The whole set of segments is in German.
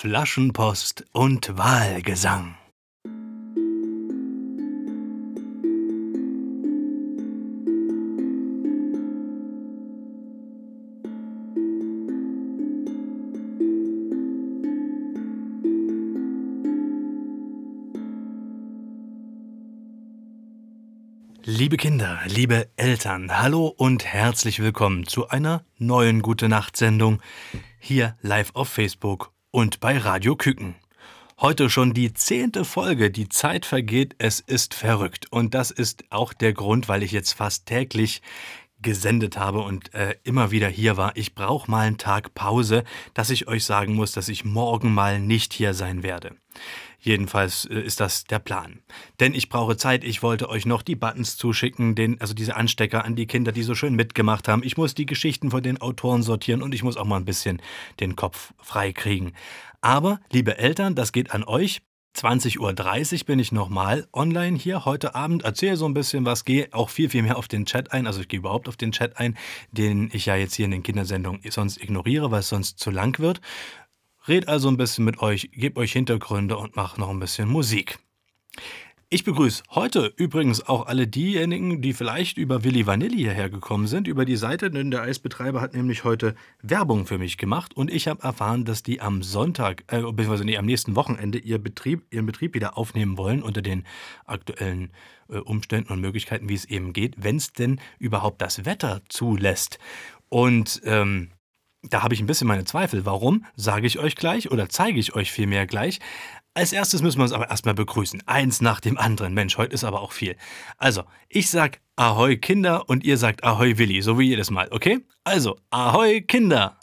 Flaschenpost und Wahlgesang. Liebe Kinder, liebe Eltern, hallo und herzlich willkommen zu einer neuen Gute Nacht Sendung hier live auf Facebook und bei Radio Küken. Heute schon die zehnte Folge, die Zeit vergeht, es ist verrückt. Und das ist auch der Grund, weil ich jetzt fast täglich gesendet habe und äh, immer wieder hier war. Ich brauche mal einen Tag Pause, dass ich euch sagen muss, dass ich morgen mal nicht hier sein werde. Jedenfalls äh, ist das der Plan. Denn ich brauche Zeit. Ich wollte euch noch die Buttons zuschicken, den, also diese Anstecker an die Kinder, die so schön mitgemacht haben. Ich muss die Geschichten von den Autoren sortieren und ich muss auch mal ein bisschen den Kopf frei kriegen. Aber, liebe Eltern, das geht an euch. 20.30 Uhr bin ich nochmal online hier heute Abend. Erzähle so ein bisschen was, gehe auch viel, viel mehr auf den Chat ein. Also ich gehe überhaupt auf den Chat ein, den ich ja jetzt hier in den Kindersendungen sonst ignoriere, weil es sonst zu lang wird. Red also ein bisschen mit euch, gebe euch Hintergründe und mach noch ein bisschen Musik. Ich begrüße heute übrigens auch alle diejenigen, die vielleicht über Willi Vanilli hierher gekommen sind, über die Seite, denn der Eisbetreiber hat nämlich heute Werbung für mich gemacht und ich habe erfahren, dass die am Sonntag, äh, beziehungsweise nee, am nächsten Wochenende ihr Betrieb, ihren Betrieb wieder aufnehmen wollen unter den aktuellen äh, Umständen und Möglichkeiten, wie es eben geht, wenn es denn überhaupt das Wetter zulässt. Und ähm, da habe ich ein bisschen meine Zweifel. Warum? Sage ich euch gleich oder zeige ich euch vielmehr gleich. Als erstes müssen wir uns aber erstmal begrüßen. Eins nach dem anderen. Mensch, heute ist aber auch viel. Also, ich sag Ahoi Kinder und ihr sagt Ahoi Willi, so wie jedes Mal, okay? Also, Ahoi Kinder!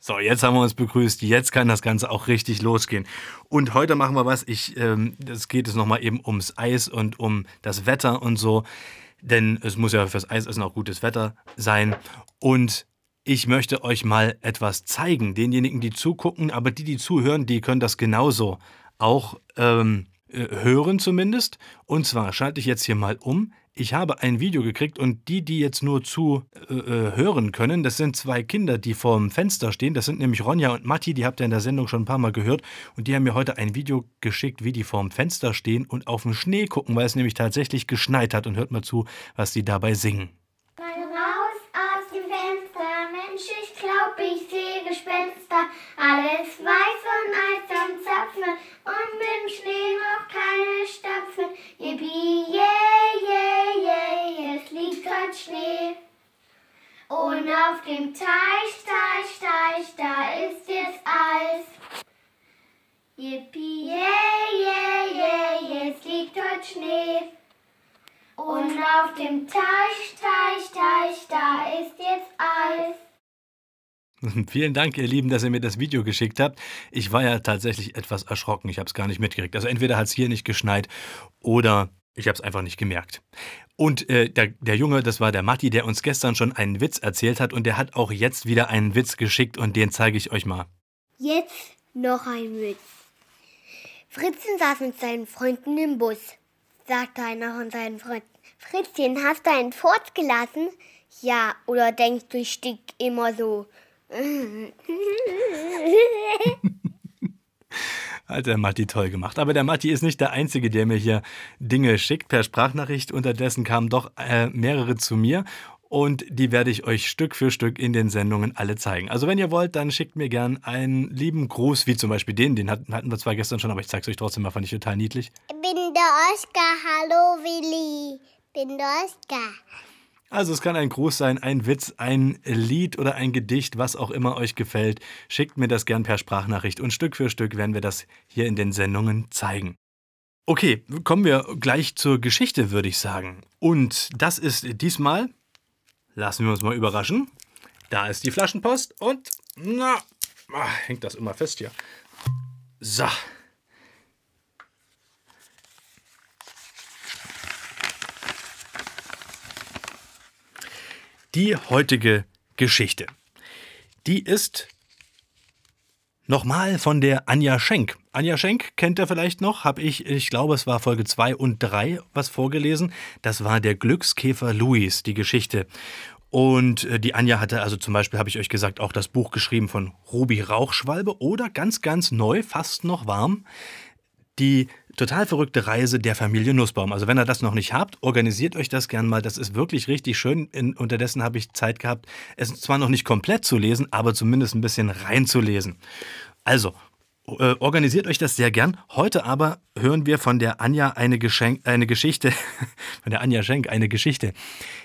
So, jetzt haben wir uns begrüßt. Jetzt kann das Ganze auch richtig losgehen. Und heute machen wir was. Ich, ähm, das geht es nochmal eben ums Eis und um das Wetter und so denn es muss ja fürs Eisessen auch gutes Wetter sein. Und ich möchte euch mal etwas zeigen. Denjenigen, die zugucken, aber die, die zuhören, die können das genauso auch ähm, äh, hören zumindest. Und zwar schalte ich jetzt hier mal um ich habe ein Video gekriegt und die, die jetzt nur zu äh, äh, hören können, das sind zwei Kinder, die vorm Fenster stehen. Das sind nämlich Ronja und Matti, die habt ihr in der Sendung schon ein paar Mal gehört. Und die haben mir heute ein Video geschickt, wie die vorm Fenster stehen und auf den Schnee gucken, weil es nämlich tatsächlich geschneit hat. Und hört mal zu, was die dabei singen. Mal raus aus dem Fenster, Mensch, ich sehe Gespenster. Alles weiß und Eis am Zapfen und mit dem Schnee noch keine Stapfen. Yippie, yeah, yeah, yeah, es liegt grad Schnee. Und auf dem Teich, Teich, Teich, da ist jetzt Eis. Yippie, yeah, yeah, yeah, es liegt dort Schnee. Und auf dem Teich, Teich, Teich, da ist jetzt Eis. Vielen Dank, ihr Lieben, dass ihr mir das Video geschickt habt. Ich war ja tatsächlich etwas erschrocken. Ich habe es gar nicht mitgekriegt. Also entweder hat es hier nicht geschneit oder ich habe es einfach nicht gemerkt. Und äh, der, der Junge, das war der Matti, der uns gestern schon einen Witz erzählt hat und der hat auch jetzt wieder einen Witz geschickt und den zeige ich euch mal. Jetzt noch ein Witz. Fritzchen saß mit seinen Freunden im Bus. Sagte einer von seinen Freunden. Fritzchen, hast du einen Furz gelassen? Ja, oder denkst du, ich stick immer so? Hat der Matti toll gemacht. Aber der Matti ist nicht der Einzige, der mir hier Dinge schickt per Sprachnachricht. Unterdessen kamen doch äh, mehrere zu mir und die werde ich euch Stück für Stück in den Sendungen alle zeigen. Also wenn ihr wollt, dann schickt mir gern einen lieben Gruß, wie zum Beispiel den, den hatten, wir zwar gestern schon, aber ich zeige es euch trotzdem mal, fand ich total niedlich. Ich bin der Oskar, hallo Willi, bin der Oskar. Also es kann ein Gruß sein, ein Witz, ein Lied oder ein Gedicht, was auch immer euch gefällt. Schickt mir das gern per Sprachnachricht und Stück für Stück werden wir das hier in den Sendungen zeigen. Okay, kommen wir gleich zur Geschichte, würde ich sagen. Und das ist diesmal, lassen wir uns mal überraschen, da ist die Flaschenpost und, na, ach, hängt das immer fest hier. So, Die heutige Geschichte. Die ist nochmal von der Anja Schenk. Anja Schenk kennt ihr vielleicht noch, habe ich, ich glaube, es war Folge 2 und 3 was vorgelesen. Das war der Glückskäfer Louis, die Geschichte. Und äh, die Anja hatte also zum Beispiel, habe ich euch gesagt, auch das Buch geschrieben von Ruby Rauchschwalbe oder ganz, ganz neu, fast noch warm, die total verrückte Reise der Familie Nussbaum. Also wenn ihr das noch nicht habt, organisiert euch das gern mal. Das ist wirklich richtig schön. In, unterdessen habe ich Zeit gehabt, es zwar noch nicht komplett zu lesen, aber zumindest ein bisschen reinzulesen. Also, äh, organisiert euch das sehr gern. Heute aber hören wir von der Anja eine, Geschenk, eine Geschichte, von der Anja Schenk eine Geschichte,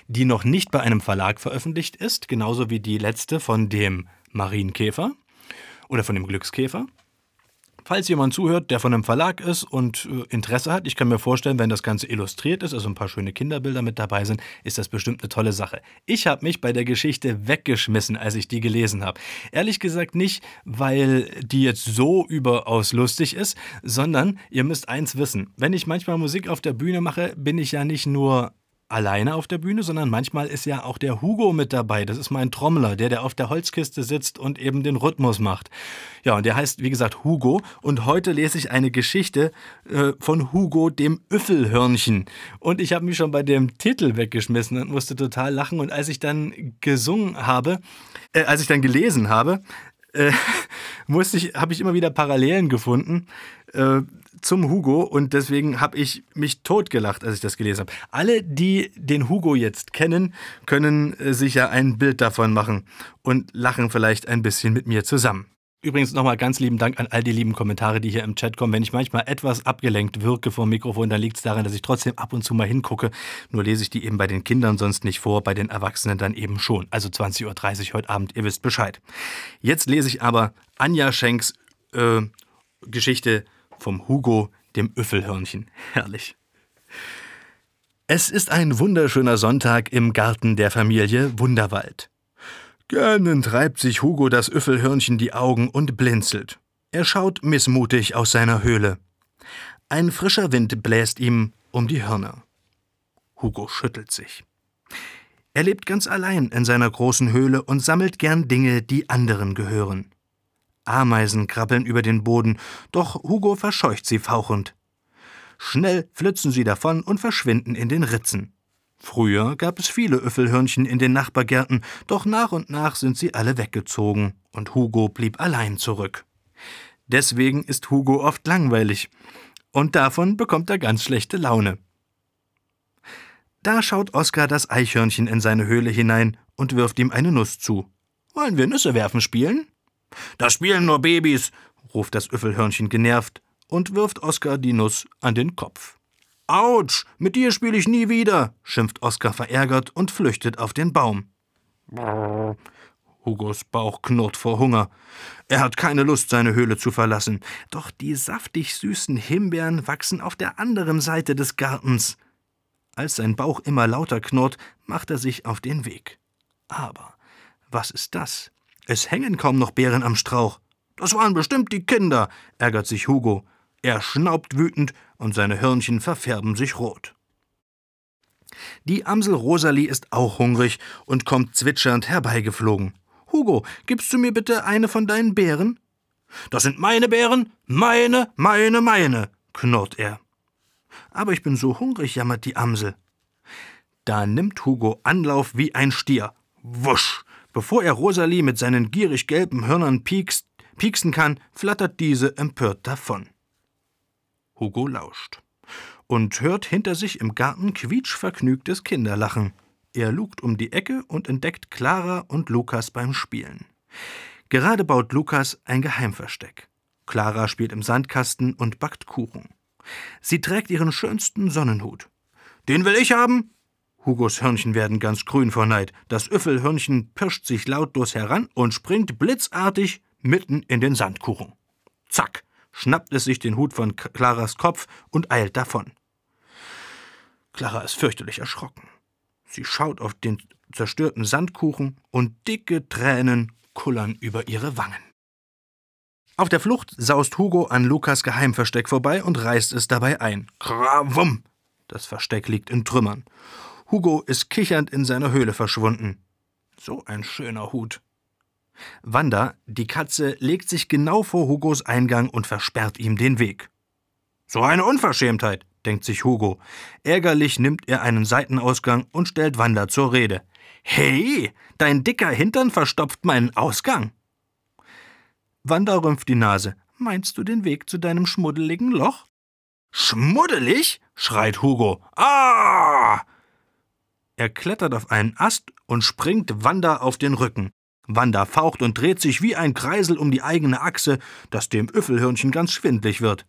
die noch nicht bei einem Verlag veröffentlicht ist, genauso wie die letzte von dem Marienkäfer oder von dem Glückskäfer. Falls jemand zuhört, der von einem Verlag ist und äh, Interesse hat, ich kann mir vorstellen, wenn das Ganze illustriert ist, also ein paar schöne Kinderbilder mit dabei sind, ist das bestimmt eine tolle Sache. Ich habe mich bei der Geschichte weggeschmissen, als ich die gelesen habe. Ehrlich gesagt nicht, weil die jetzt so überaus lustig ist, sondern ihr müsst eins wissen. Wenn ich manchmal Musik auf der Bühne mache, bin ich ja nicht nur alleine auf der Bühne, sondern manchmal ist ja auch der Hugo mit dabei. Das ist mein Trommler, der, der auf der Holzkiste sitzt und eben den Rhythmus macht. Ja, und der heißt, wie gesagt, Hugo. Und heute lese ich eine Geschichte äh, von Hugo, dem Üffelhörnchen. Und ich habe mich schon bei dem Titel weggeschmissen und musste total lachen. Und als ich dann gesungen habe, äh, als ich dann gelesen habe, äh, musste ich, habe ich immer wieder Parallelen gefunden. Zum Hugo und deswegen habe ich mich totgelacht, als ich das gelesen habe. Alle, die den Hugo jetzt kennen, können äh, sich ja ein Bild davon machen und lachen vielleicht ein bisschen mit mir zusammen. Übrigens nochmal ganz lieben Dank an all die lieben Kommentare, die hier im Chat kommen. Wenn ich manchmal etwas abgelenkt wirke vom Mikrofon, dann liegt es daran, dass ich trotzdem ab und zu mal hingucke. Nur lese ich die eben bei den Kindern sonst nicht vor, bei den Erwachsenen dann eben schon. Also 20.30 Uhr heute Abend, ihr wisst Bescheid. Jetzt lese ich aber Anja Schenks äh, Geschichte vom Hugo, dem Üffelhörnchen. Herrlich. Es ist ein wunderschöner Sonntag im Garten der Familie Wunderwald. Gern treibt sich Hugo das Üffelhörnchen die Augen und blinzelt. Er schaut missmutig aus seiner Höhle. Ein frischer Wind bläst ihm um die Hörner. Hugo schüttelt sich. Er lebt ganz allein in seiner großen Höhle und sammelt gern Dinge, die anderen gehören. Ameisen krabbeln über den Boden, doch Hugo verscheucht sie fauchend. Schnell flitzen sie davon und verschwinden in den Ritzen. Früher gab es viele Üffelhörnchen in den Nachbargärten, doch nach und nach sind sie alle weggezogen, und Hugo blieb allein zurück. Deswegen ist Hugo oft langweilig, und davon bekommt er ganz schlechte Laune. Da schaut Oskar das Eichhörnchen in seine Höhle hinein und wirft ihm eine Nuss zu. Wollen wir Nüsse werfen spielen? Das spielen nur Babys, ruft das Üffelhörnchen genervt und wirft Oskar die Nuss an den Kopf. Autsch, mit dir spiele ich nie wieder, schimpft Oskar verärgert und flüchtet auf den Baum. Hugos Bauch knurrt vor Hunger. Er hat keine Lust, seine Höhle zu verlassen. Doch die saftig süßen Himbeeren wachsen auf der anderen Seite des Gartens. Als sein Bauch immer lauter knurrt, macht er sich auf den Weg. Aber was ist das? Es hängen kaum noch Beeren am Strauch. Das waren bestimmt die Kinder, ärgert sich Hugo. Er schnaubt wütend und seine Hörnchen verfärben sich rot. Die Amsel Rosalie ist auch hungrig und kommt zwitschernd herbeigeflogen. Hugo, gibst du mir bitte eine von deinen Beeren? Das sind meine Beeren, meine, meine, meine, knurrt er. Aber ich bin so hungrig, jammert die Amsel. Da nimmt Hugo Anlauf wie ein Stier. Wusch! Bevor er Rosalie mit seinen gierig gelben Hörnern piekst, pieksen kann, flattert diese empört davon. Hugo lauscht und hört hinter sich im Garten quietschvergnügtes Kinderlachen. Er lugt um die Ecke und entdeckt Clara und Lukas beim Spielen. Gerade baut Lukas ein Geheimversteck. Clara spielt im Sandkasten und backt Kuchen. Sie trägt ihren schönsten Sonnenhut. Den will ich haben, Hugos Hörnchen werden ganz grün vor Neid. Das Üffelhörnchen pirscht sich lautlos heran und springt blitzartig mitten in den Sandkuchen. Zack, schnappt es sich den Hut von Claras Kopf und eilt davon. Clara ist fürchterlich erschrocken. Sie schaut auf den zerstörten Sandkuchen und dicke Tränen kullern über ihre Wangen. Auf der Flucht saust Hugo an Lukas Geheimversteck vorbei und reißt es dabei ein. Krawum! Das Versteck liegt in Trümmern. Hugo ist kichernd in seiner Höhle verschwunden. So ein schöner Hut. Wanda, die Katze, legt sich genau vor Hugos Eingang und versperrt ihm den Weg. So eine Unverschämtheit, denkt sich Hugo. Ärgerlich nimmt er einen Seitenausgang und stellt Wanda zur Rede. Hey, dein dicker Hintern verstopft meinen Ausgang. Wanda rümpft die Nase. Meinst du den Weg zu deinem schmuddeligen Loch? Schmuddelig? schreit Hugo. Ah! Er klettert auf einen Ast und springt Wanda auf den Rücken. Wanda faucht und dreht sich wie ein Kreisel um die eigene Achse, dass dem Üffelhörnchen ganz schwindlig wird.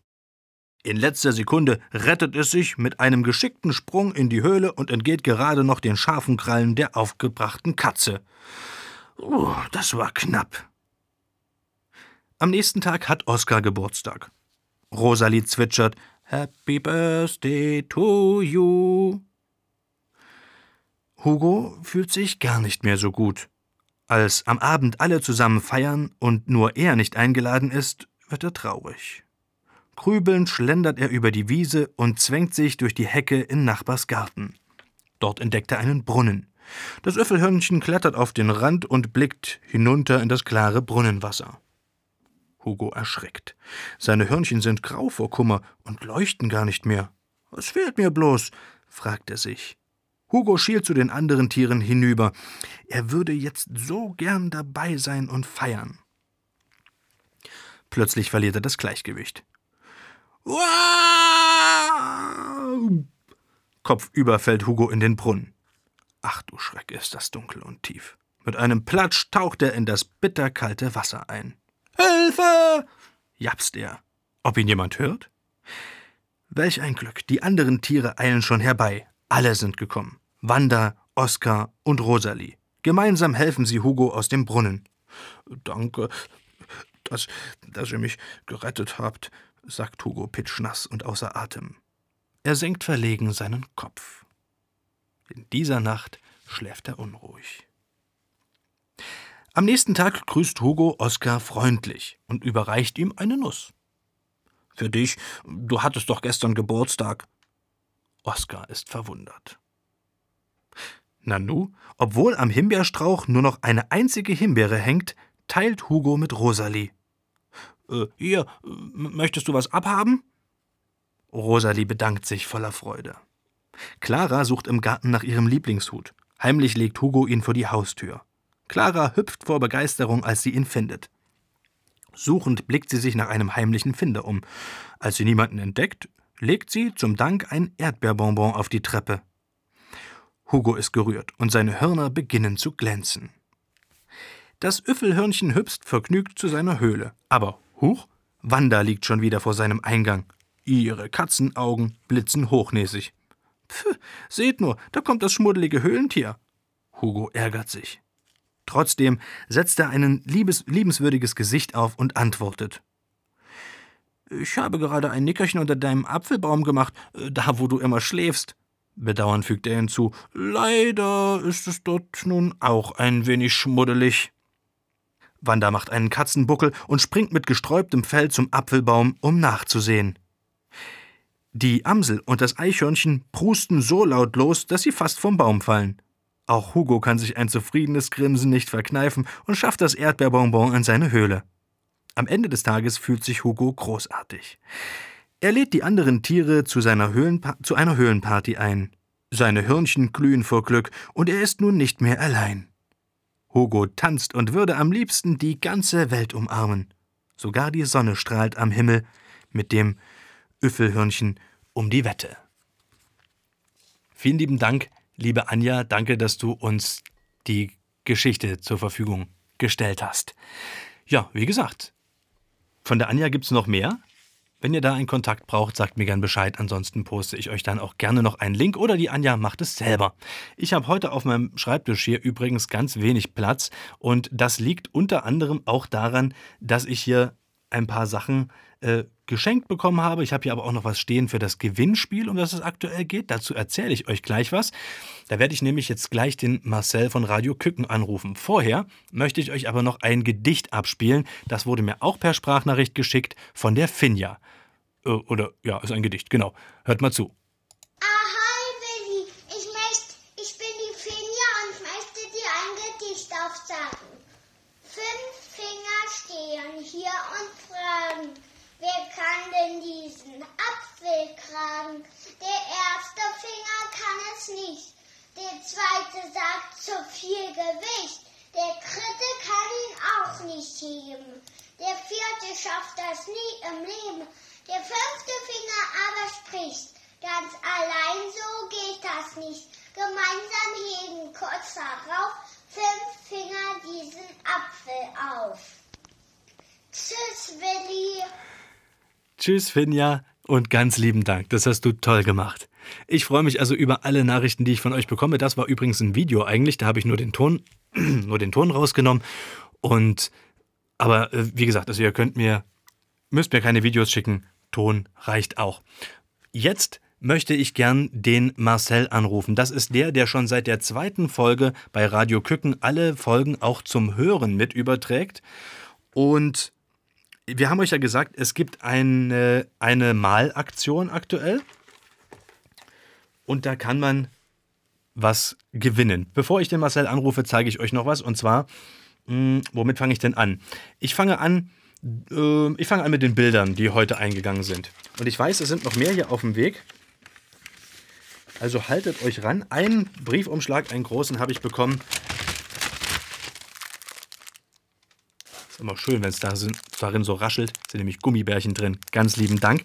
In letzter Sekunde rettet es sich mit einem geschickten Sprung in die Höhle und entgeht gerade noch den scharfen Krallen der aufgebrachten Katze. Oh, das war knapp. Am nächsten Tag hat Oskar Geburtstag. Rosalie zwitschert Happy Birthday to you. Hugo fühlt sich gar nicht mehr so gut. Als am Abend alle zusammen feiern und nur er nicht eingeladen ist, wird er traurig. Grübelnd schlendert er über die Wiese und zwängt sich durch die Hecke in Nachbars Garten. Dort entdeckt er einen Brunnen. Das Öffelhörnchen klettert auf den Rand und blickt hinunter in das klare Brunnenwasser. Hugo erschreckt. Seine Hörnchen sind grau vor Kummer und leuchten gar nicht mehr. Was fehlt mir bloß? fragt er sich. Hugo schielt zu den anderen Tieren hinüber. Er würde jetzt so gern dabei sein und feiern. Plötzlich verliert er das Gleichgewicht. Kopfüber fällt Hugo in den Brunnen. Ach du Schreck, ist das dunkel und tief. Mit einem Platsch taucht er in das bitterkalte Wasser ein. Hilfe! japst er. Ob ihn jemand hört? Welch ein Glück, die anderen Tiere eilen schon herbei. Alle sind gekommen. Wanda, Oskar und Rosalie. Gemeinsam helfen sie Hugo aus dem Brunnen. Danke, dass, dass ihr mich gerettet habt, sagt Hugo pitschnass und außer Atem. Er senkt verlegen seinen Kopf. In dieser Nacht schläft er unruhig. Am nächsten Tag grüßt Hugo Oskar freundlich und überreicht ihm eine Nuss. Für dich, du hattest doch gestern Geburtstag. Oskar ist verwundert. Nanu, obwohl am Himbeerstrauch nur noch eine einzige Himbeere hängt, teilt Hugo mit Rosalie. Äh, hier, möchtest du was abhaben? Rosalie bedankt sich voller Freude. Clara sucht im Garten nach ihrem Lieblingshut. Heimlich legt Hugo ihn vor die Haustür. Clara hüpft vor Begeisterung, als sie ihn findet. Suchend blickt sie sich nach einem heimlichen Finder um. Als sie niemanden entdeckt, legt sie zum Dank ein Erdbeerbonbon auf die Treppe. Hugo ist gerührt und seine Hörner beginnen zu glänzen. Das Üffelhörnchen hüpft vergnügt zu seiner Höhle. Aber Huch, Wanda liegt schon wieder vor seinem Eingang. Ihre Katzenaugen blitzen hochnäsig. Pff, seht nur, da kommt das schmuddelige Höhlentier. Hugo ärgert sich. Trotzdem setzt er ein liebes, liebenswürdiges Gesicht auf und antwortet. Ich habe gerade ein Nickerchen unter deinem Apfelbaum gemacht, äh, da wo du immer schläfst. Bedauernd fügt er hinzu, leider ist es dort nun auch ein wenig schmuddelig. Wanda macht einen Katzenbuckel und springt mit gesträubtem Fell zum Apfelbaum, um nachzusehen. Die Amsel und das Eichhörnchen prusten so laut los, dass sie fast vom Baum fallen. Auch Hugo kann sich ein zufriedenes Grinsen nicht verkneifen und schafft das Erdbeerbonbon in seine Höhle. Am Ende des Tages fühlt sich Hugo großartig. Er lädt die anderen Tiere zu, zu einer Höhlenparty ein. Seine Hörnchen glühen vor Glück und er ist nun nicht mehr allein. Hugo tanzt und würde am liebsten die ganze Welt umarmen. Sogar die Sonne strahlt am Himmel mit dem Üffelhörnchen um die Wette. Vielen lieben Dank, liebe Anja. Danke, dass du uns die Geschichte zur Verfügung gestellt hast. Ja, wie gesagt, von der Anja gibt es noch mehr. Wenn ihr da einen Kontakt braucht, sagt mir gern Bescheid. Ansonsten poste ich euch dann auch gerne noch einen Link oder die Anja macht es selber. Ich habe heute auf meinem Schreibtisch hier übrigens ganz wenig Platz und das liegt unter anderem auch daran, dass ich hier ein paar Sachen äh, geschenkt bekommen habe. Ich habe hier aber auch noch was stehen für das Gewinnspiel, um das es aktuell geht. Dazu erzähle ich euch gleich was. Da werde ich nämlich jetzt gleich den Marcel von Radio Küken anrufen. Vorher möchte ich euch aber noch ein Gedicht abspielen. Das wurde mir auch per Sprachnachricht geschickt von der Finja. Äh, oder ja, ist ein Gedicht, genau. Hört mal zu. Ahoi, Willi. Ich, möcht, ich bin die Finja und möchte dir ein Gedicht aufsagen. Fünf Finger stehen hier und fragen, wer kann denn kragen? Der erste Finger kann es nicht. Der zweite sagt zu viel Gewicht. Der dritte kann ihn auch nicht heben. Der vierte schafft das nie im Leben. Der fünfte Finger aber spricht. Ganz allein so geht das nicht. Gemeinsam heben kurz darauf fünf Finger diesen Apfel auf. Tschüss, Willi. Tschüss, Finja. Und ganz lieben Dank. Das hast du toll gemacht. Ich freue mich also über alle Nachrichten, die ich von euch bekomme. Das war übrigens ein Video eigentlich. Da habe ich nur den Ton, nur den Ton rausgenommen. Und, aber äh, wie gesagt, also ihr könnt mir, müsst mir keine Videos schicken. Ton reicht auch. Jetzt möchte ich gern den Marcel anrufen. Das ist der, der schon seit der zweiten Folge bei Radio Küken alle Folgen auch zum Hören mit überträgt. Und wir haben euch ja gesagt, es gibt eine, eine Malaktion aktuell. Und da kann man was gewinnen. Bevor ich den Marcel anrufe, zeige ich euch noch was. Und zwar, mh, hm, womit fange ich denn an? Ich fange an, äh, ich fange an mit den Bildern, die heute eingegangen sind. Und ich weiß, es sind noch mehr hier auf dem Weg. Also haltet euch ran. Einen Briefumschlag, einen großen, habe ich bekommen Ist immer schön, wenn es darin so raschelt. Sind nämlich Gummibärchen drin. Ganz lieben Dank.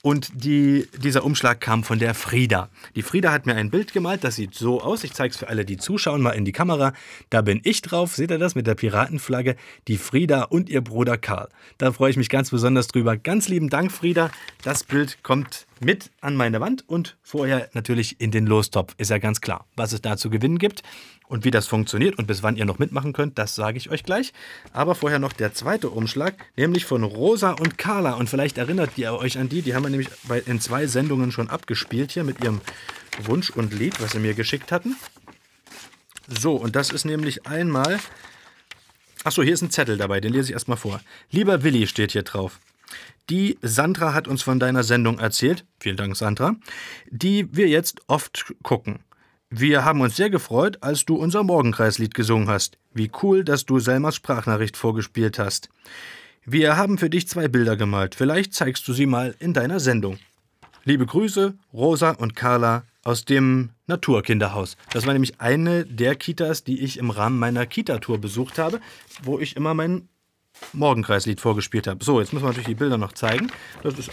Und die, dieser Umschlag kam von der Frieda. Die Frieda hat mir ein Bild gemalt, das sieht so aus. Ich zeige es für alle, die zuschauen, mal in die Kamera. Da bin ich drauf, seht ihr das mit der Piratenflagge? Die Frieda und ihr Bruder Karl. Da freue ich mich ganz besonders drüber. Ganz lieben Dank, Frieda. Das Bild kommt mit an meine Wand und vorher natürlich in den Lostopf. Ist ja ganz klar. Was es da zu gewinnen gibt, und wie das funktioniert und bis wann ihr noch mitmachen könnt, das sage ich euch gleich. Aber vorher noch der zweite Umschlag, nämlich von Rosa und Carla. Und vielleicht erinnert ihr euch an die, die haben wir nämlich in zwei Sendungen schon abgespielt hier mit ihrem Wunsch und Lied, was sie mir geschickt hatten. So, und das ist nämlich einmal. Achso, hier ist ein Zettel dabei, den lese ich erstmal vor. Lieber Willi steht hier drauf. Die Sandra hat uns von deiner Sendung erzählt, vielen Dank Sandra, die wir jetzt oft gucken. Wir haben uns sehr gefreut, als du unser Morgenkreislied gesungen hast. Wie cool, dass du Selmas Sprachnachricht vorgespielt hast. Wir haben für dich zwei Bilder gemalt. Vielleicht zeigst du sie mal in deiner Sendung. Liebe Grüße, Rosa und Carla aus dem Naturkinderhaus. Das war nämlich eine der Kitas, die ich im Rahmen meiner Kita-Tour besucht habe, wo ich immer mein Morgenkreislied vorgespielt habe. So, jetzt müssen wir natürlich die Bilder noch zeigen. Das ist,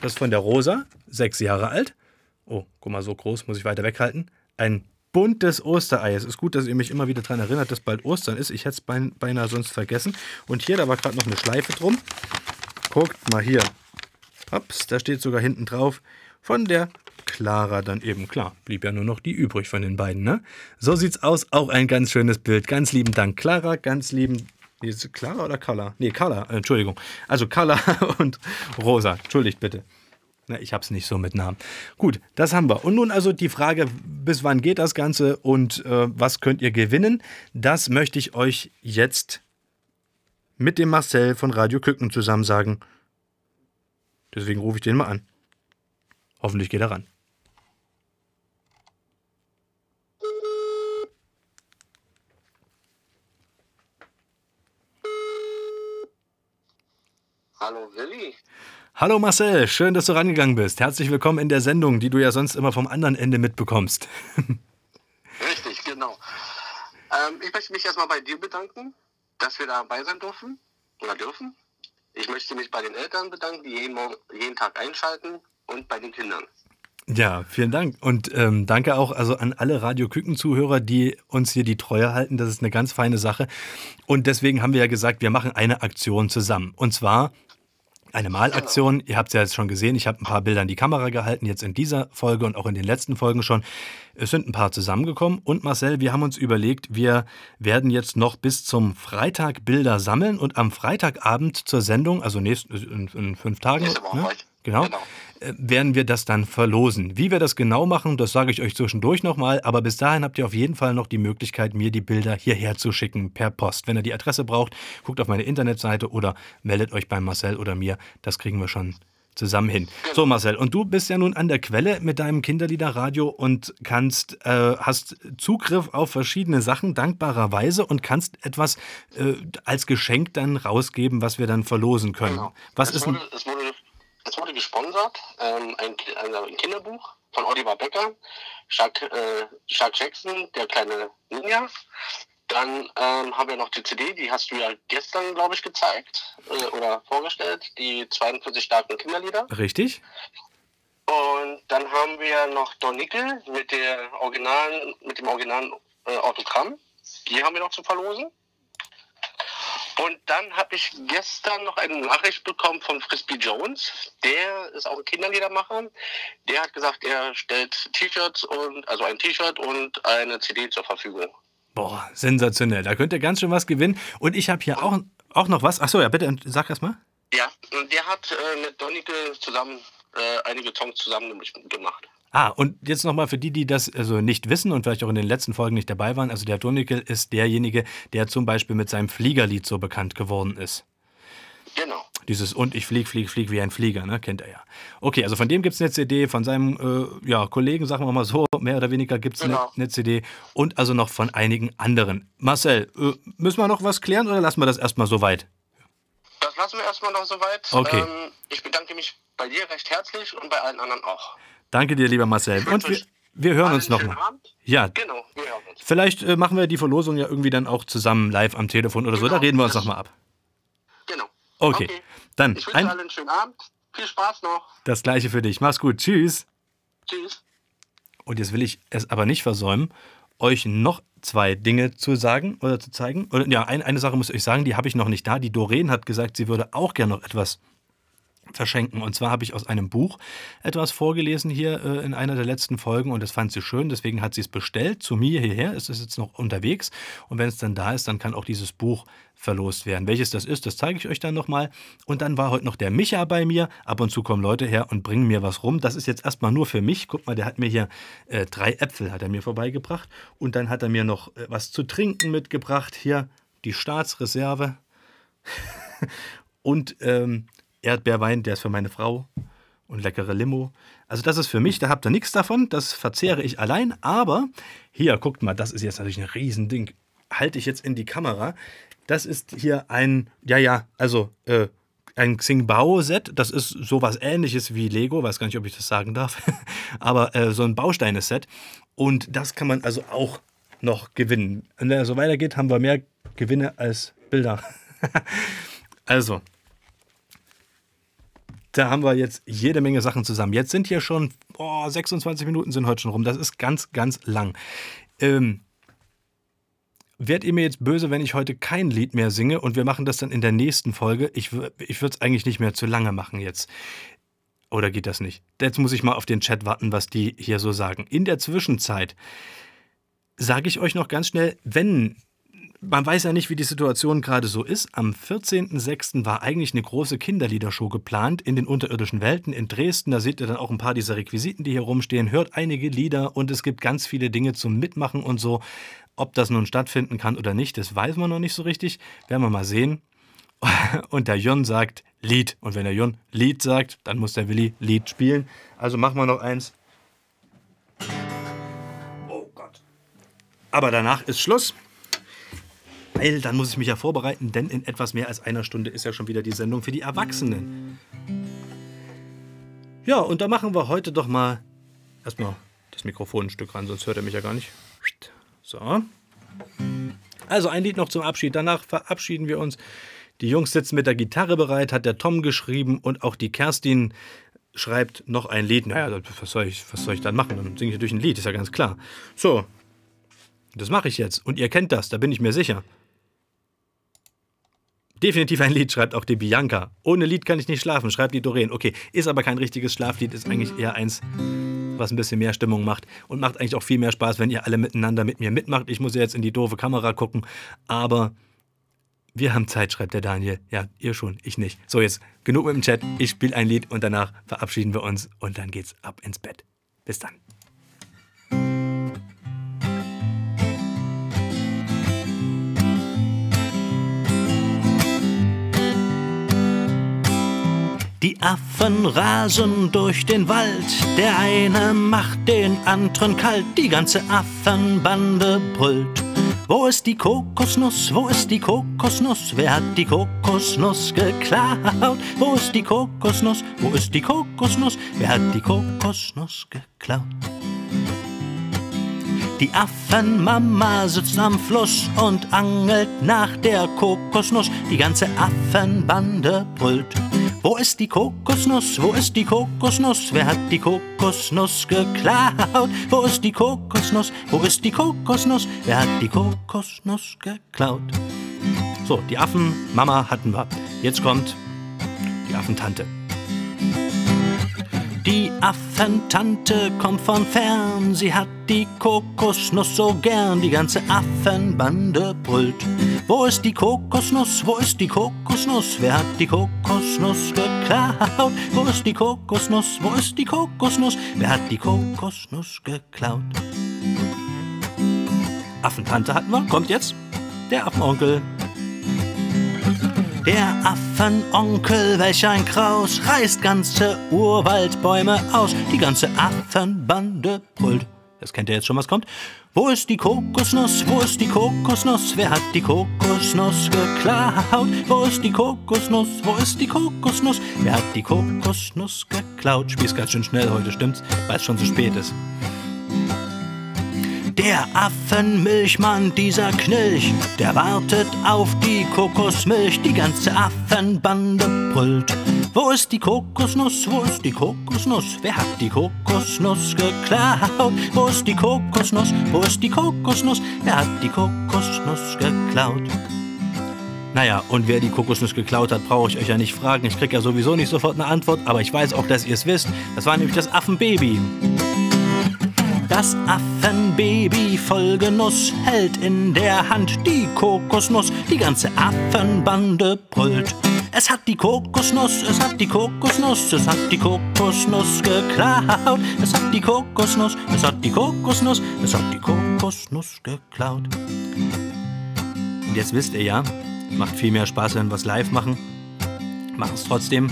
das ist von der Rosa, sechs Jahre alt. Oh, guck mal, so groß, muss ich weiter weghalten. Ein buntes Osterei. Es ist gut, dass ihr mich immer wieder daran erinnert, dass bald Ostern ist. Ich hätte es beinahe sonst vergessen. Und hier, da war gerade noch eine Schleife drum. Guckt mal hier. Ups, da steht sogar hinten drauf. Von der Clara dann eben. Klar, blieb ja nur noch die übrig von den beiden, ne? So sieht's aus. Auch ein ganz schönes Bild. Ganz lieben Dank, Clara. Ganz lieben. Clara oder Carla? Nee, Carla. Entschuldigung. Also Carla und Rosa. Entschuldigt bitte. Na, ich habe es nicht so mit Namen. Gut, das haben wir. Und nun also die Frage, bis wann geht das Ganze und äh, was könnt ihr gewinnen? Das möchte ich euch jetzt mit dem Marcel von Radio Küken zusammen sagen. Deswegen rufe ich den mal an. Hoffentlich geht er ran. Hallo Willi. Hallo Marcel, schön, dass du rangegangen bist. Herzlich willkommen in der Sendung, die du ja sonst immer vom anderen Ende mitbekommst. Richtig, genau. Ähm, ich möchte mich erstmal bei dir bedanken, dass wir dabei sein dürfen oder dürfen. Ich möchte mich bei den Eltern bedanken, die jeden, Morgen, jeden Tag einschalten und bei den Kindern. Ja, vielen Dank. Und ähm, danke auch also an alle Radio Küken-Zuhörer, die uns hier die Treue halten. Das ist eine ganz feine Sache. Und deswegen haben wir ja gesagt, wir machen eine Aktion zusammen. Und zwar eine Malaktion. Ihr habt es ja jetzt schon gesehen. Ich habe ein paar Bilder in die Kamera gehalten, jetzt in dieser Folge und auch in den letzten Folgen schon. Es sind ein paar zusammengekommen. Und Marcel, wir haben uns überlegt, wir werden jetzt noch bis zum Freitag Bilder sammeln und am Freitagabend zur Sendung, also nächst, in, in fünf Tagen, ne? genau, genau, werden wir das dann verlosen. Wie wir das genau machen, das sage ich euch zwischendurch nochmal, aber bis dahin habt ihr auf jeden Fall noch die Möglichkeit, mir die Bilder hierher zu schicken per Post. Wenn ihr die Adresse braucht, guckt auf meine Internetseite oder meldet euch bei Marcel oder mir. Das kriegen wir schon zusammen hin. So Marcel, und du bist ja nun an der Quelle mit deinem Kinderliederradio und kannst, äh, hast Zugriff auf verschiedene Sachen dankbarerweise und kannst etwas äh, als Geschenk dann rausgeben, was wir dann verlosen können. Genau. Was es ist wurde, es wurde es wurde gesponsert, ähm, ein, also ein, Kinderbuch von Oliver Becker, Chuck, äh, Chuck Jackson, der kleine Ninja. Dann ähm, haben wir noch die CD, die hast du ja gestern, glaube ich, gezeigt äh, oder vorgestellt, die 42 starken Kinderlieder. Richtig? Und dann haben wir noch Don Nickel mit, der originalen, mit dem originalen äh, Autogramm. Die haben wir noch zu verlosen. Und dann habe ich gestern noch eine Nachricht bekommen von Frisbee Jones. Der ist auch ein Kinderliedermacher. Der hat gesagt, er stellt T-Shirts und also ein T-Shirt und eine CD zur Verfügung. Boah, sensationell. Da könnt ihr ganz schön was gewinnen. Und ich habe hier auch, auch noch was. Achso, ja, bitte, sag erst mal. Ja, und der hat äh, mit Donike zusammen äh, einige Songs zusammen gemacht. Ah, und jetzt nochmal für die, die das also nicht wissen und vielleicht auch in den letzten Folgen nicht dabei waren. Also der Donikel ist derjenige, der zum Beispiel mit seinem Fliegerlied so bekannt geworden ist. Genau. Dieses Und ich flieg, flieg, flieg wie ein Flieger, ne? Kennt er ja. Okay, also von dem gibt es eine CD, von seinem äh, ja, Kollegen, sagen wir mal so, mehr oder weniger gibt es genau. eine, eine, CD und also noch von einigen anderen. Marcel, äh, müssen wir noch was klären oder lassen wir das erstmal so weit? Das lassen wir erstmal noch so weit. Okay. Ähm, ich bedanke mich bei dir recht herzlich und bei allen anderen auch. Danke dir, lieber Marcel. Und wir, wir hören uns nochmal. Ja, genau, wir hören uns. Vielleicht äh, machen wir die Verlosung ja irgendwie dann auch zusammen live am Telefon oder genau. so. Da reden wir uns nochmal ab. Genau. Okay. okay. Dann ich wünsche ein, allen einen schönen Abend. Viel Spaß noch. Das gleiche für dich. Mach's gut. Tschüss. Tschüss. Und jetzt will ich es aber nicht versäumen, euch noch zwei Dinge zu sagen oder zu zeigen. Oder, ja, ein, eine Sache muss ich euch sagen, die habe ich noch nicht da. Die Doreen hat gesagt, sie würde auch gerne noch etwas verschenken. Und zwar habe ich aus einem Buch etwas vorgelesen hier äh, in einer der letzten Folgen und das fand sie schön, deswegen hat sie es bestellt zu mir hierher. Es ist jetzt noch unterwegs und wenn es dann da ist, dann kann auch dieses Buch verlost werden. Welches das ist, das zeige ich euch dann nochmal. Und dann war heute noch der Micha bei mir. Ab und zu kommen Leute her und bringen mir was rum. Das ist jetzt erstmal nur für mich. Guck mal, der hat mir hier äh, drei Äpfel hat er mir vorbeigebracht und dann hat er mir noch äh, was zu trinken mitgebracht. Hier die Staatsreserve. und ähm, Erdbeerwein, der ist für meine Frau und leckere Limo. Also das ist für mich, da habt ihr nichts davon, das verzehre ich allein, aber hier, guckt mal, das ist jetzt natürlich ein Riesending. Halte ich jetzt in die Kamera. Das ist hier ein, ja, ja, also äh, ein Xingbao-Set. Das ist sowas ähnliches wie Lego, weiß gar nicht, ob ich das sagen darf, aber äh, so ein Bausteine-Set. Und das kann man also auch noch gewinnen. Wenn er so weitergeht, haben wir mehr Gewinne als Bilder. also, da haben wir jetzt jede Menge Sachen zusammen. Jetzt sind hier schon oh, 26 Minuten sind heute schon rum. Das ist ganz, ganz lang. Ähm, Werdet ihr mir jetzt böse, wenn ich heute kein Lied mehr singe und wir machen das dann in der nächsten Folge? Ich, ich würde es eigentlich nicht mehr zu lange machen jetzt. Oder geht das nicht? Jetzt muss ich mal auf den Chat warten, was die hier so sagen. In der Zwischenzeit sage ich euch noch ganz schnell, wenn man weiß ja nicht, wie die Situation gerade so ist. Am 14.06. war eigentlich eine große Kinderliedershow geplant in den unterirdischen Welten in Dresden. Da seht ihr dann auch ein paar dieser Requisiten, die hier rumstehen. Hört einige Lieder und es gibt ganz viele Dinge zum Mitmachen und so. Ob das nun stattfinden kann oder nicht, das weiß man noch nicht so richtig. Werden wir mal sehen. Und der Jon sagt Lied. Und wenn der Jon Lied sagt, dann muss der Willi Lied spielen. Also machen wir noch eins. Oh Gott. Aber danach ist Schluss weil dann muss ich mich ja vorbereiten, denn in etwas mehr als einer Stunde ist ja schon wieder die Sendung für die Erwachsenen. Ja, und da machen wir heute doch mal erstmal das Mikrofon ein Stück ran, sonst hört er mich ja gar nicht. So. Also ein Lied noch zum Abschied. Danach verabschieden wir uns. Die Jungs sitzen mit der Gitarre bereit, hat der Tom geschrieben und auch die Kerstin schreibt noch ein Lied. Naja, was soll ich, was soll ich dann machen? Dann singe ich durch ein Lied, ist ja ganz klar. So, das mache ich jetzt. Und ihr kennt das, da bin ich mir sicher. Definitiv ein Lied, schreibt auch die Bianca. Ohne Lied kann ich nicht schlafen, schreibt die Doreen. Okay, ist aber kein richtiges Schlaflied, ist eigentlich eher eins, was ein bisschen mehr Stimmung macht und macht eigentlich auch viel mehr Spaß, wenn ihr alle miteinander mit mir mitmacht. Ich muss jetzt in die doofe Kamera gucken, aber wir haben Zeit, schreibt der Daniel. Ja, ihr schon, ich nicht. So, jetzt genug mit dem Chat. Ich spiele ein Lied und danach verabschieden wir uns und dann geht's ab ins Bett. Bis dann. Die Affen rasen durch den Wald, der eine macht den anderen kalt, die ganze Affenbande brüllt. Wo ist die Kokosnuss? Wo ist die Kokosnuss? Wer hat die Kokosnuss geklaut? Wo ist die Kokosnuss? Wo ist die Kokosnuss? Wer hat die Kokosnuss geklaut? Die Affenmama sitzt am Fluss und angelt nach der Kokosnuss. Die ganze Affenbande brüllt. Wo ist die Kokosnuss? Wo ist die Kokosnuss? Wer hat die Kokosnuss geklaut? Wo ist die Kokosnuss? Wo ist die Kokosnuss? Wer hat die Kokosnuss geklaut? So, die Affenmama hatten wir. Jetzt kommt die Affentante. Die Affentante kommt von fern, sie hat die Kokosnuss so gern, die ganze Affenbande brüllt. Wo ist die Kokosnuss? Wo ist die Kokosnuss? Wer hat die Kokosnuss geklaut? Wo ist die Kokosnuss? Wo ist die Kokosnuss? Wer hat die Kokosnuss geklaut? Affentante hatten wir, kommt jetzt der Affenonkel. Der Affenonkel, welch ein Kraus, reißt ganze Urwaldbäume aus. Die ganze Affenbande brüllt. Das kennt ihr jetzt schon, was kommt. Wo ist die Kokosnuss? Wo ist die Kokosnuss? Wer hat die Kokosnuss geklaut? Wo ist die Kokosnuss? Wo ist die Kokosnuss? Wer hat die Kokosnuss geklaut? Spiel's ganz schön schnell heute, stimmt's? Weil es schon zu spät ist. Der Affenmilchmann, dieser Knilch, der wartet auf die Kokosmilch. Die ganze Affenbande brüllt. Wo ist die Kokosnuss? Wo ist die Kokosnuss? Wer hat die Kokosnuss geklaut? Wo ist die Kokosnuss? Wo ist die Kokosnuss? Wer hat die Kokosnuss geklaut? Naja, und wer die Kokosnuss geklaut hat, brauche ich euch ja nicht fragen. Ich krieg ja sowieso nicht sofort eine Antwort, aber ich weiß auch, dass ihr es wisst. Das war nämlich das Affenbaby. Das Affenbaby voll Genuss hält in der Hand die Kokosnuss. Die ganze Affenbande brüllt. Es hat die Kokosnuss, es hat die Kokosnuss, es hat die Kokosnuss geklaut. Es hat die Kokosnuss, es hat die Kokosnuss, es hat die Kokosnuss geklaut. Und jetzt wisst ihr ja, macht viel mehr Spaß, wenn wir es live machen. Machen es trotzdem.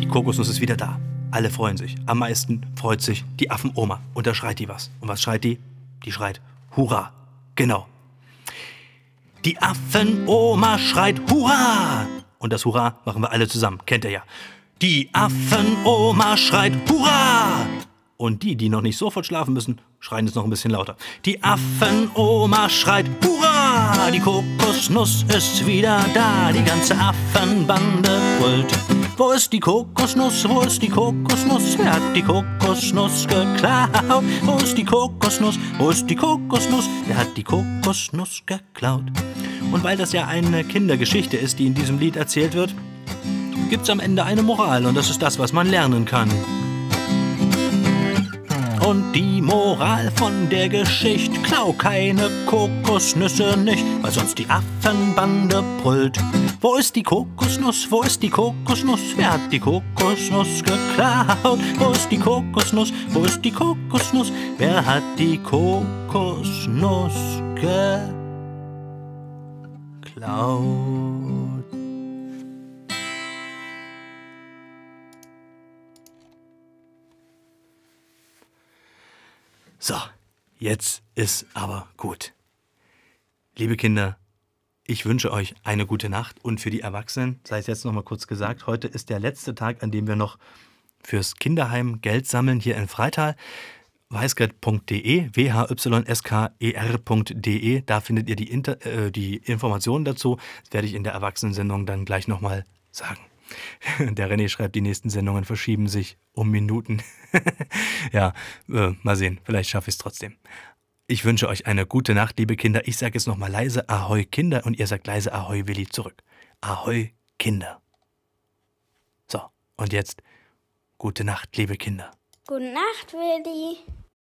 Die Kokosnuss ist wieder da. Alle freuen sich. Am meisten freut sich die Affenoma. Und da schreit die was. Und was schreit die? Die schreit Hurra. Genau. Die Affenoma schreit Hurra. Und das Hurra machen wir alle zusammen. Kennt ihr ja. Die Affenoma schreit Hurra. Und die, die noch nicht sofort schlafen müssen, schreien jetzt noch ein bisschen lauter. Die Affenoma schreit Hurra! Die Kokosnuss ist wieder da, die ganze Affenbande brüllt. Wo ist die Kokosnuss? Wo ist die Kokosnuss? Wer hat die Kokosnuss geklaut? Wo ist die Kokosnuss? Wo ist die Kokosnuss? Wer hat die Kokosnuss geklaut? Und weil das ja eine Kindergeschichte ist, die in diesem Lied erzählt wird, gibt's am Ende eine Moral und das ist das, was man lernen kann. Und die Moral von der Geschichte, klau keine Kokosnüsse nicht, weil sonst die Affenbande brüllt. Wo ist die Kokosnuss? Wo ist die Kokosnuss? Wer hat die Kokosnuss geklaut? Wo ist die Kokosnuss? Wo ist die Kokosnuss? Wer hat die Kokosnuss geklaut? So, jetzt ist aber gut. Liebe Kinder, ich wünsche euch eine gute Nacht und für die Erwachsenen, sei es jetzt noch mal kurz gesagt, heute ist der letzte Tag, an dem wir noch fürs Kinderheim Geld sammeln hier in Freital. Weißgeld.de, whysker.de, da findet ihr die, Inter äh, die Informationen dazu. Das werde ich in der Erwachsenensendung dann gleich nochmal sagen. Der René schreibt, die nächsten Sendungen verschieben sich um Minuten. ja, äh, mal sehen, vielleicht schaffe ich es trotzdem. Ich wünsche euch eine gute Nacht, liebe Kinder. Ich sage jetzt nochmal leise Ahoi Kinder und ihr sagt leise Ahoi Willi zurück. Ahoi Kinder. So, und jetzt gute Nacht, liebe Kinder. Gute Nacht, Willi.